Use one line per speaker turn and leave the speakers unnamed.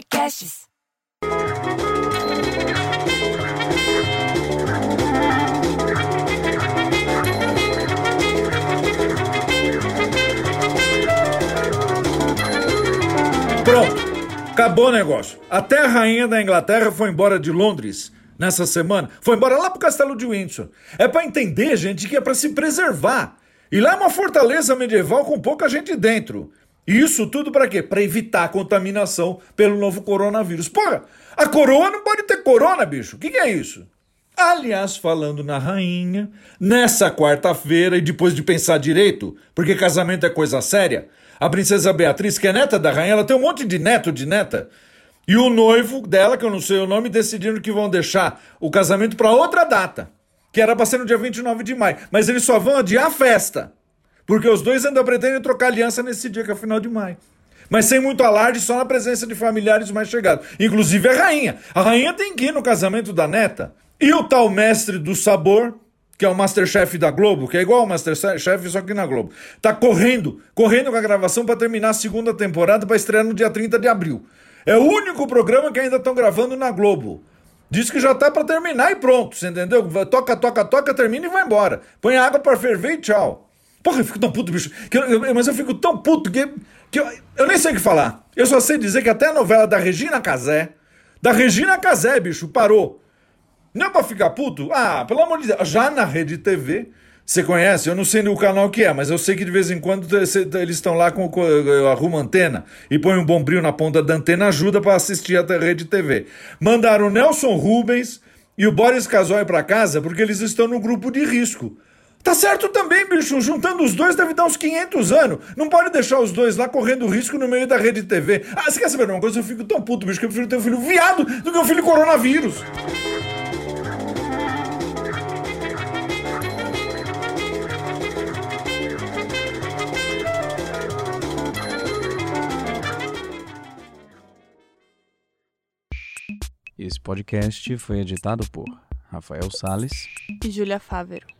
Podcasts.
Pronto. Acabou o negócio. Até a rainha da Inglaterra foi embora de Londres nessa semana. Foi embora lá pro castelo de Windsor. É para entender, gente, que é para se preservar. E lá é uma fortaleza medieval com pouca gente dentro. Isso tudo para quê? Para evitar a contaminação pelo novo coronavírus. Porra, a coroa não pode ter corona, bicho. O que, que é isso? Aliás, falando na rainha, nessa quarta-feira, e depois de pensar direito, porque casamento é coisa séria, a princesa Beatriz, que é neta da rainha, ela tem um monte de neto, de neta. E o noivo dela, que eu não sei o nome, decidiram que vão deixar o casamento para outra data, que era para ser no dia 29 de maio. Mas eles só vão adiar a festa, porque os dois ainda pretendem trocar aliança nesse dia, que é final de maio. Mas sem muito alarde, só na presença de familiares mais chegados. Inclusive a rainha. A rainha tem que ir no casamento da neta. E o tal mestre do sabor, que é o Masterchef da Globo, que é igual ao Masterchef, só que na Globo, tá correndo, correndo com a gravação para terminar a segunda temporada para estrear no dia 30 de abril. É o único programa que ainda estão gravando na Globo. Diz que já tá para terminar e pronto, você entendeu? Toca, toca, toca, termina e vai embora. Põe água para ferver e tchau. Porra, eu fico tão puto, bicho. Eu, eu, mas eu fico tão puto que, que eu, eu nem sei o que falar. Eu só sei dizer que até a novela da Regina Casé, da Regina Casé, bicho, parou. Não é pra ficar puto? Ah, pelo amor de Deus. Já na Rede TV, você conhece? Eu não sei o canal que é, mas eu sei que de vez em quando eles estão lá com, arruma antena e põe um bombril na ponta da antena, ajuda para assistir a Rede TV. Mandaram o Nelson Rubens e o Boris Casoy para casa porque eles estão no grupo de risco. Tá certo também, bicho. Juntando os dois deve dar uns 500 anos. Não pode deixar os dois lá correndo risco no meio da rede TV. Ah, você quer saber uma coisa? Eu fico tão puto, bicho, que eu prefiro ter um filho viado do que um filho coronavírus.
Esse podcast foi editado por Rafael Sales
e Júlia Fávero.